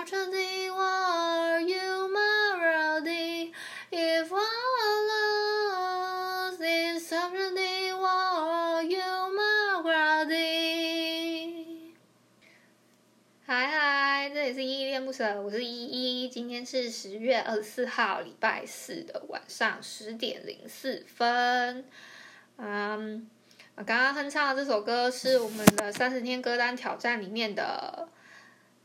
Saturday, why are you my rowdy? If I lost, if Saturday, why are you my rowdy? 嗨嗨，这里是依依恋不舍，我是依依。今天是十月二十四号，礼拜四的晚上十点零四分。嗯，我刚刚哼唱的这首歌是我们的三十天歌单挑战里面的。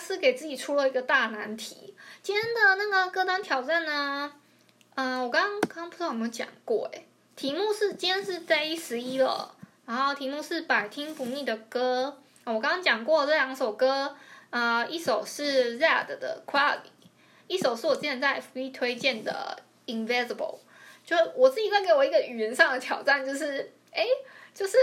是给自己出了一个大难题。今天的那个歌单挑战呢，嗯、我刚刚不知道有没有讲过，诶，题目是今天是 day 十一了，然后题目是百听不腻的歌。我刚刚讲过这两首歌，呃，一首是 RAD 的 Quality，一首是我之前在 FB 推荐的 Invisible。就我自己在给我一个语言上的挑战，就是，诶，就是。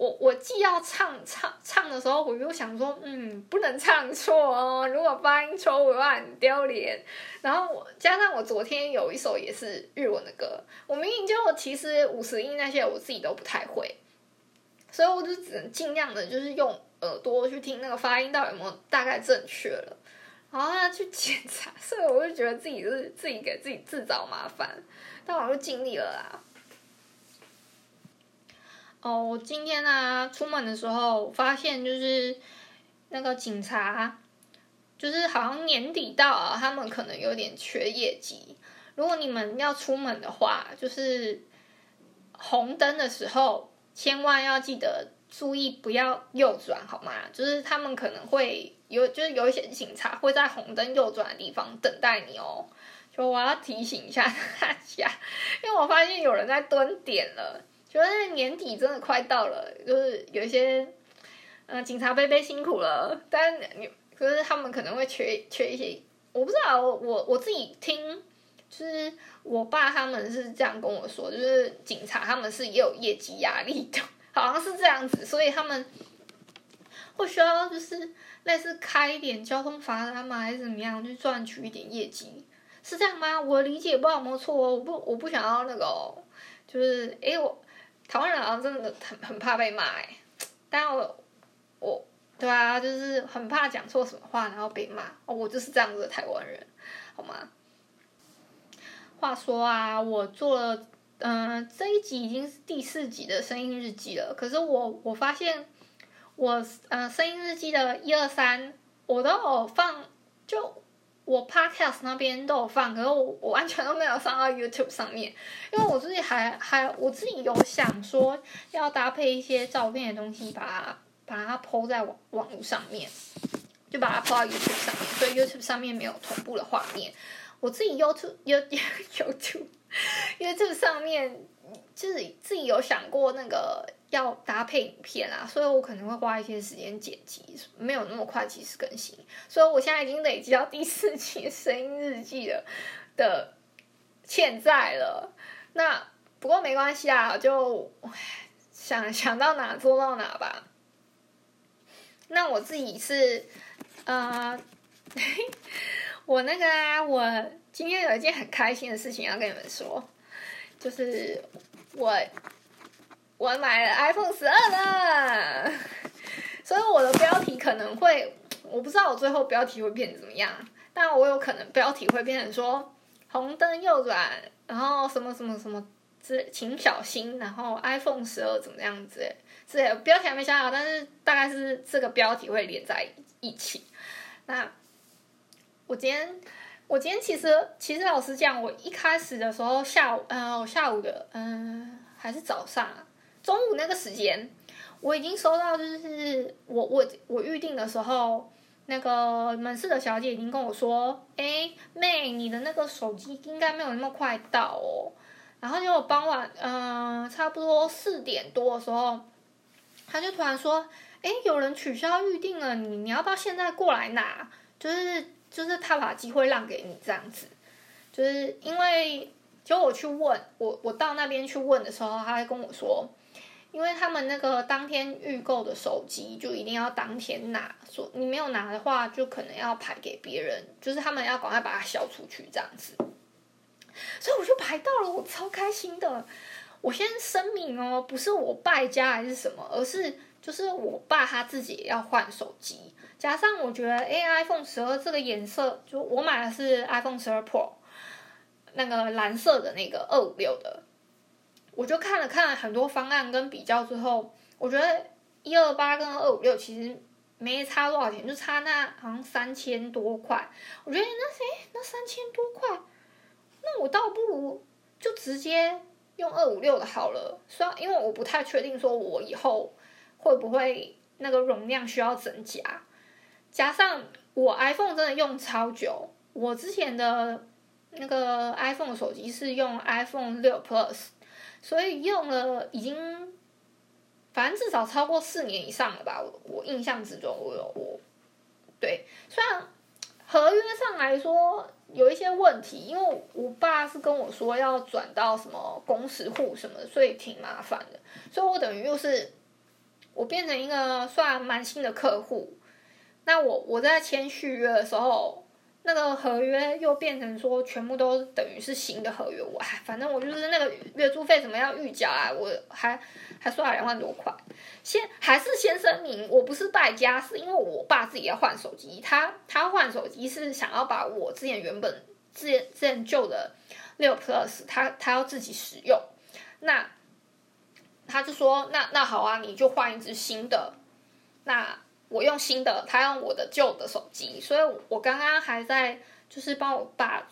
我我既要唱唱唱的时候，我又想说，嗯，不能唱错哦。如果发音错，我会很丢脸。然后我加上我昨天有一首也是日文的歌，我明明就其实五十音那些我自己都不太会，所以我就只能尽量的，就是用耳朵去听那个发音到底有没有大概正确了，然后要去检查。所以我就觉得自己是自己给自己自找麻烦，但我就尽力了啦。哦，我今天呢、出门的时候发现，就是那个警察，就是好像年底到了，他们可能有点缺业绩。如果你们要出门的话，就是红灯的时候，千万要记得注意不要右转，好吗？就是他们可能会有，就是有一些警察会在红灯右转的地方等待你哦。就我要提醒一下大家，因为我发现有人在蹲点了。觉得年底真的快到了，就是有一些，嗯、呃，警察伯伯辛苦了，但你可是他们可能会缺缺一些，我不知道，我我自己听，就是我爸他们是这样跟我说，就是警察他们是也有业绩压力的，好像是这样子，所以他们会需要就是类似开一点交通罚单嘛，还是怎么样，去赚取一点业绩，是这样吗？我理解不知道有没错哦，我不我不想要那个、哦，就是诶我。台湾人好像真的很很怕被骂哎，但我我对啊，就是很怕讲错什么话然后被骂哦，我就是这样子的台湾人，好吗？话说啊，我做了嗯、这一集已经是第四集的声音日记了，可是我我发现我呃声音日记的一二三我都有放就。我 podcast 那边都有放，可是我我完全都没有上到 YouTube 上面，因为我自己还还我自己有想说要搭配一些照片的东西把，它把它 po 在网网络上面，就把它 po 到 YouTube 上面，所以 YouTube 上面没有同步的画面。我自己 YouTube YouTube YouTube YouTube 上面就是自己有想过那个。要搭配影片啊，所以我可能会花一些时间剪辑，没有那么快及时更新。所以我现在已经累积到第四期声音日记了的欠债了。那不过没关系啊，就想想到哪做到哪吧。那我自己是，呃，我那个啊，我今天有一件很开心的事情要跟你们说，就是我。我买了 iPhone 十二了，所以我的标题可能会，我不知道我最后标题会变成怎么样，但我有可能标题会变成说红灯右转，然后什么什么什么之，请小心，然后 iPhone 十二怎么样子，这，标题还没想好，但是大概是这个标题会连在一起。那我今天，我今天其实其实老实讲，我一开始的时候下午，嗯、呃，我下午的，嗯、还是早上。中午那个时间，我已经收到，就是我我我预定的时候，那个门市的小姐已经跟我说，哎，妹，你的那个手机应该没有那么快到哦。然后结果傍晚，嗯、差不多四点多的时候，他就突然说，哎，有人取消预定了，你你要不要现在过来拿？就是就是他把机会让给你这样子，就是因为就我去问我我到那边去问的时候，他还跟我说。因为他们那个当天预购的手机就一定要当天拿，说你没有拿的话，就可能要排给别人，就是他们要赶快把它销出去这样子。所以我就排到了，我超开心的。我先声明哦，不是我败家还是什么，而是就是我爸他自己要换手机，加上我觉得 A iPhone 十二这个颜色，就我买的是 iPhone 十二 Pro，那个蓝色的那个二五六的。我就看了看很多方案跟比较之后，我觉得一二八跟二五六其实没差多少钱，就差那好像三千多块。我觉得那谁那三千多块，那我倒不如就直接用二五六的好了。虽然因为我不太确定说我以后会不会那个容量需要增加，加上我 iPhone 真的用超久，我之前的那个 iPhone 手机是用 iPhone 六 Plus。所以用了已经，反正至少超过四年以上了吧。我我印象之中，我有我，对，虽然合约上来说有一些问题，因为我爸是跟我说要转到什么公司户什么的，所以挺麻烦的。所以我等于又是我变成一个算蛮新的客户。那我我在签续约的时候。那个合约又变成说全部都等于是新的合约，我还反正我就是那个月租费怎么样预缴啊，我还还刷了两万多块。先还是先声明，我不是败家，是因为我爸自己要换手机，他他换手机是想要把我之前原本之前之前旧的六 Plus，他他要自己使用，那他就说那那好啊，你就换一支新的，那。我用新的，他用我的旧的手机，所以我刚刚还在就是帮我爸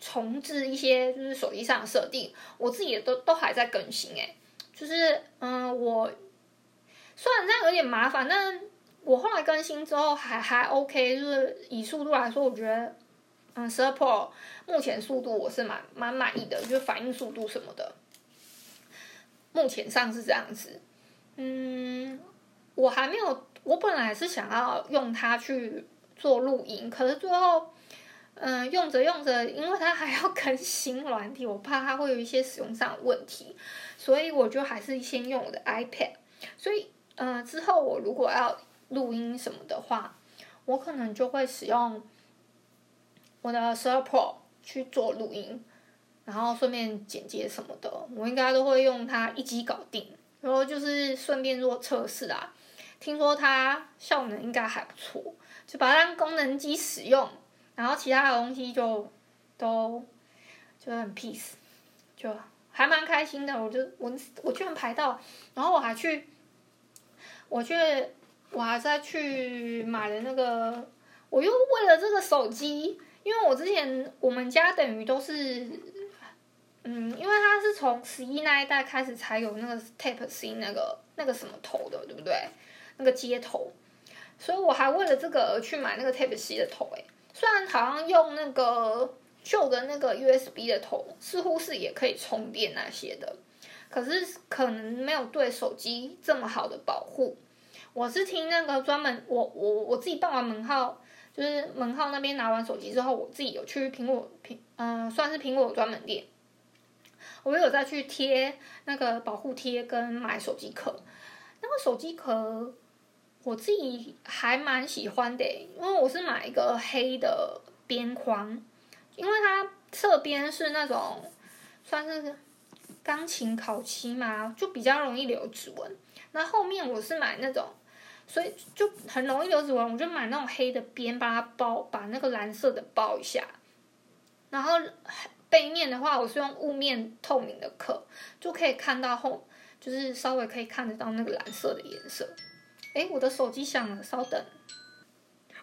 重置一些就是手机上的设定，我自己也都都还在更新诶，就是嗯，我虽然这样有点麻烦，但我后来更新之后还还 OK，就是以速度来说，我觉得嗯，十二 Pro 目前速度我是蛮蛮满意的，就是反应速度什么的，目前上是这样子，嗯，我还没有。我本来是想要用它去做录音，可是最后，嗯、用着用着，因为它还要更新软体，我怕它会有一些使用上的问题，所以我就还是先用我的 iPad。所以，嗯、之后我如果要录音什么的话，我可能就会使用我的十二 Pro 去做录音，然后顺便剪接什么的，我应该都会用它一机搞定，然后就是顺便做测试啊。听说它效能应该还不错，就把它当功能机使用，然后其他的东西就都就很 peace，就还蛮开心的。我就我我居然排到，然后我还去，我去我还在去买了那个，我又为了这个手机，因为我之前我们家等于都是，嗯，因为它是从十一那一代开始才有那个 Type C 那个那个什么头的，对不对？那个接头，所以我还为了这个而去买那个 Type C 的头诶，虽然好像用那个旧的那个 USB 的头，似乎是也可以充电那些的，可是可能没有对手机这么好的保护。我是听那个专门我我我自己办完门号，就是门号那边拿完手机之后，我自己有去苹果苹嗯、呃、算是苹果专门店，我有再去贴那个保护贴跟买手机壳，那个手机壳。我自己还蛮喜欢的，因为我是买一个黑的边框，因为它侧边是那种算是钢琴烤漆嘛，就比较容易留指纹。那后面我是买那种，所以就很容易留指纹，我就买那种黑的边，把它包，把那个蓝色的包一下。然后背面的话，我是用雾面透明的壳，就可以看到后，就是稍微可以看得到那个蓝色的颜色。哎，我的手机响了，稍等。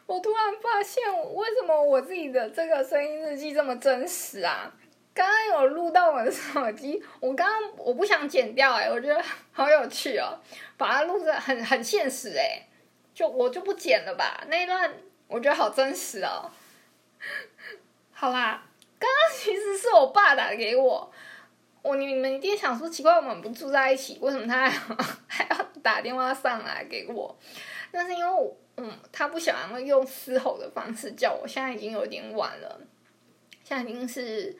我突然发现，为什么我自己的这个声音日记这么真实啊？刚刚有录到我的手机，我刚刚我不想剪掉哎、我觉得好有趣哦，把它录着很很现实哎、就我就不剪了吧，那一段我觉得好真实哦。好啦，刚刚其实是我爸打给我，我你们一定想说奇怪，我们不住在一起，为什么他还要打电话上来给我？那是因为嗯，他不想要用嘶吼的方式叫我，现在已经有点晚了，现在已经是。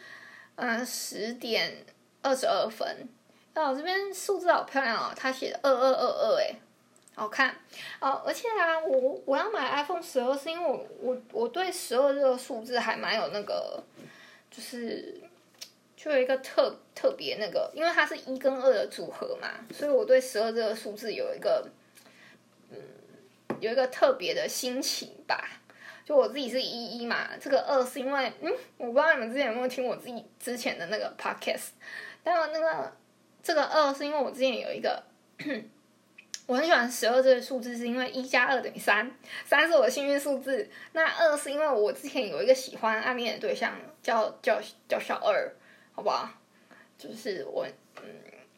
嗯，十点二十二分。哦，这边数字好漂亮哦，他写的二二二二，哎，好看哦。而且啊，我我要买 iPhone 十二，是因为我我我对十二这个数字还蛮有那个，就是就有一个特特别那个，因为它是一跟二的组合嘛，所以我对十二这个数字有一个嗯有一个特别的心情吧。就我自己是一一嘛，这个二是因为，嗯，我不知道你们之前有没有听我自己之前的那个 podcast，但我那个这个二是因为我之前有一个，我很喜欢十二这个数字，是因为一加二等于三，三是我的幸运数字。那二是因为我之前有一个喜欢暗恋的对象，叫叫叫小二，好不好？就是我，嗯，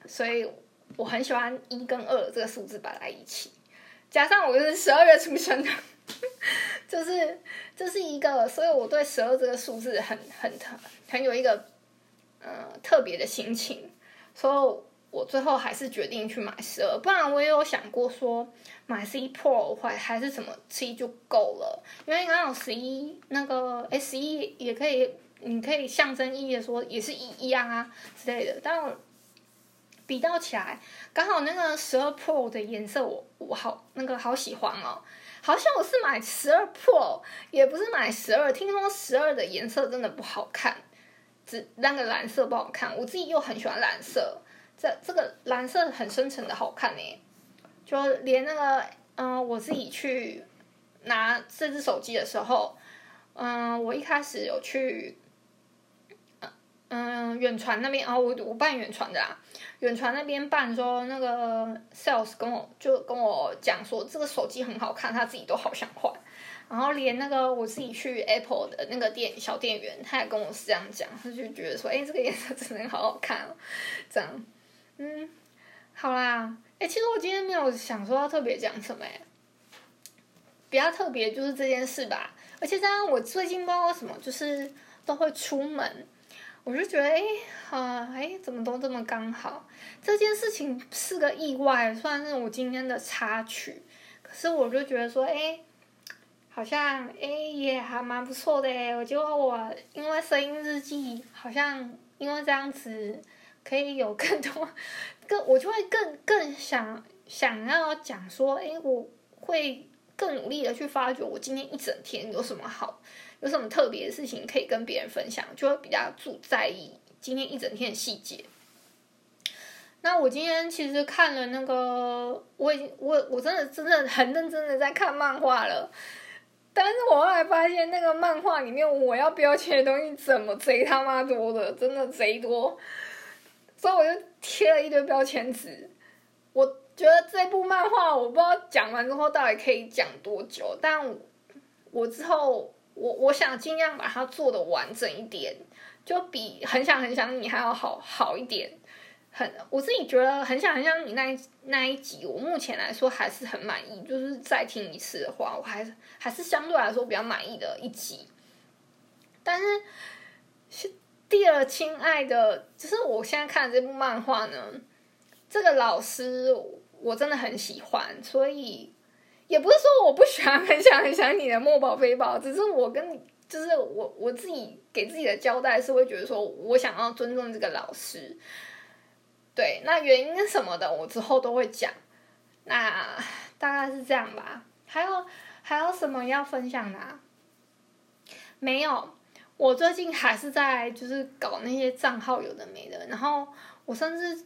所以我很喜欢一跟二这个数字摆在一起，加上我是十二月出生的。就是这是一个，所以我对十二这个数字很很特很有一个呃特别的心情，所以我最后还是决定去买十二，不然我也有想过说买十一 Pro 或还是什么十一就够了，因为刚好十一那个 S 一也可以，你可以象征意义的说也是一一样啊之类的，但比较起来，刚好那个十二 Pro 的颜色我我好那个好喜欢哦。好像我是买十二 Pro，也不是买十二。听说十二的颜色真的不好看，只那个蓝色不好看。我自己又很喜欢蓝色，这这个蓝色很深沉的好看呢。就连那个嗯，我自己去拿这只手机的时候，嗯，我一开始有去。嗯，远传那边哦，我我办远传的啦。远传那边办说，那个 sales 跟我就跟我讲说，这个手机很好看，他自己都好想换。然后连那个我自己去 Apple 的那个店小店员，他也跟我是这样讲，他就觉得说，哎，这个颜色真的好好看哦。这样，嗯，好啦，哎，其实我今天没有想说要特别讲什么，哎，比较特别就是这件事吧。而且这样，我最近不知道为什么，就是都会出门。我就觉得，哎，啊，哎，怎么都这么刚好？这件事情是个意外，算是我今天的插曲。可是我就觉得说，哎，好像，哎，也还蛮不错的。我就我因为声音日记，好像因为这样子可以有更多，更我就会更更想想要讲说，哎，我会更努力的去发掘我今天一整天有什么好。有什么特别的事情可以跟别人分享，就会比较注在意今天一整天的细节。那我今天其实看了那个，我已经我我真的真的很认真的在看漫画了，但是我后来发现那个漫画里面我要标签的东西怎么贼他妈多的，真的贼多，所以我就贴了一堆标签纸。我觉得这部漫画我不知道讲完之后到底可以讲多久，但我之后。我我想尽量把它做的完整一点，就比很想很想你还要好好一点。很，我自己觉得很想很想你那一那一集，我目前来说还是很满意。就是再听一次的话，我还是还是相对来说比较满意的一集。但是第二，亲爱的，就是我现在看的这部漫画呢，这个老师我真的很喜欢，所以。也不是说我不喜欢很想很想你的墨宝非宝，只是我跟你就是我我自己给自己的交代是会觉得说我想要尊重这个老师，对，那原因什么的我之后都会讲，那大概是这样吧。还有还有什么要分享的？没有，我最近还是在就是搞那些账号有的没的，然后我甚至。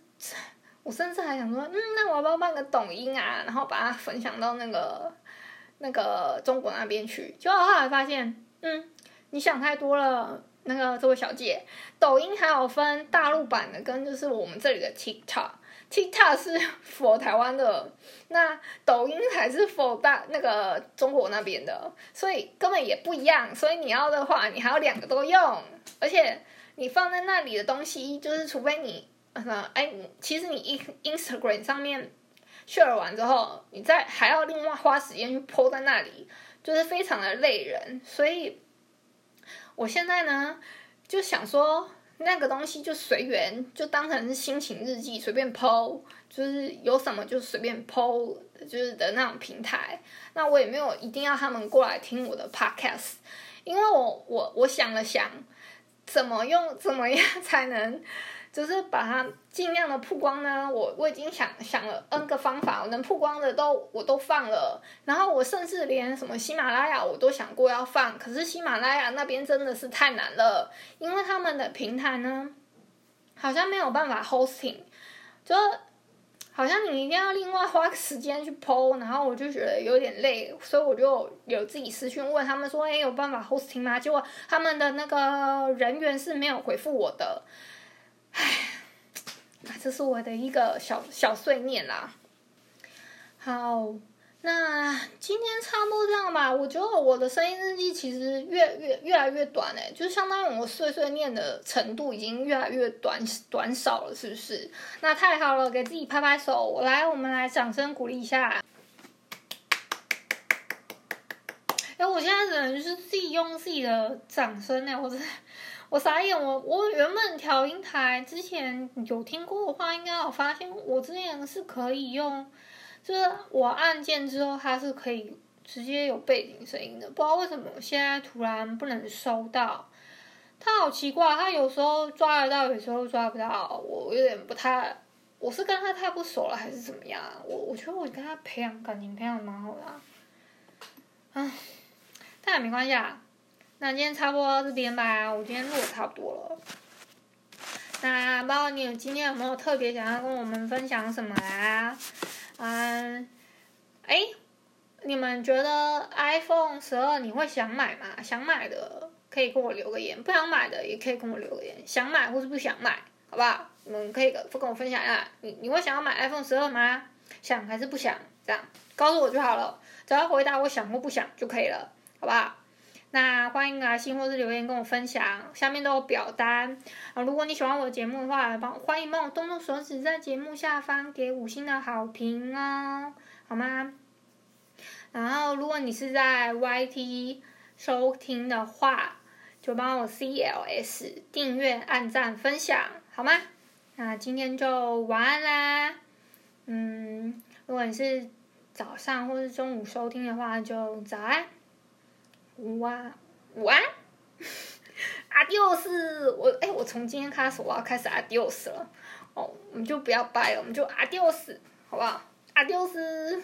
我甚至还想说，嗯，那我要不要办个抖音啊？然后把它分享到那个那个中国那边去。结果后来发现，嗯，你想太多了。那个这位小姐，抖音还有分大陆版的跟就是我们这里的 TikTok，TikTok 是 for 台湾的，那抖音才是 for 大那个中国那边的，所以根本也不一样。所以你要的话，你还要两个都用，而且。你放在那里的东西，就是除非你，呃，哎，其实你 Instagram 上面 share 完之后，你再还要另外花时间去 po 在那里，就是非常的累人。所以，我现在呢，就想说。那个东西就随缘，就当成是心情日记，随便 po，就是有什么就随便 po，就是的那种平台。那我也没有一定要他们过来听我的 podcast，因为我我我想了想，怎么用怎么样才能。就是把它尽量的曝光呢，我我已经想想了 N 个方法，我能曝光的都我都放了，然后我甚至连什么喜马拉雅我都想过要放，可是喜马拉雅那边真的是太难了，因为他们的平台呢，好像没有办法 hosting，就好像你一定要另外花时间去 PO，然后我就觉得有点累，所以我就有自己私讯问他们说，哎，有办法 hosting 吗？结果他们的那个人员是没有回复我的。唉，这是我的一个小小碎念啦。好，那今天差不多这样吧。我觉得我的声音日记其实越越越来越短哎，就相当于我碎碎念的程度已经越来越短短少了，是不是？那太好了，给自己拍拍手。我来，我们来掌声鼓励一下。哎，我现在只能是自己用自己的掌声呢，我真的。我傻眼，我我原本调音台之前有听过的话，应该有发现我之前是可以用，就是我按键之后它是可以直接有背景声音的，不知道为什么现在突然不能收到，它好奇怪，它有时候抓得到，有时候抓不到，我有点不太，我是跟他太不熟了还是怎么样？我我觉得我跟他培养感情培养蛮好的啊，唉，但也没关系啊。那今天差不多到这边吧，我今天录的差不多了。那不知道你今天有没有特别想要跟我们分享什么啊？嗯，哎，你们觉得 iPhone 十二你会想买吗？想买的可以跟我留个言，不想买的也可以跟我留个言。想买或是不想买，好不好？你们可以跟跟我分享一下，你你会想要买 iPhone 十二吗？想还是不想？这样告诉我就好了，只要回答我想或不想就可以了，好不好？那欢迎来信或是留言跟我分享，下面都有表单啊。如果你喜欢我的节目的话，帮欢迎帮我动动手指，在节目下方给五星的好评哦，好吗？然后如果你是在 YT 收听的话，就帮我 CLS 订阅、按赞、分享，好吗？那今天就晚安啦。嗯，如果你是早上或是中午收听的话，就早安。午安，午安，Adios！我哎，我从今天开始我要开始 Adios 了，哦，我们就不要拜了，我们就 Adios，好不好？Adios。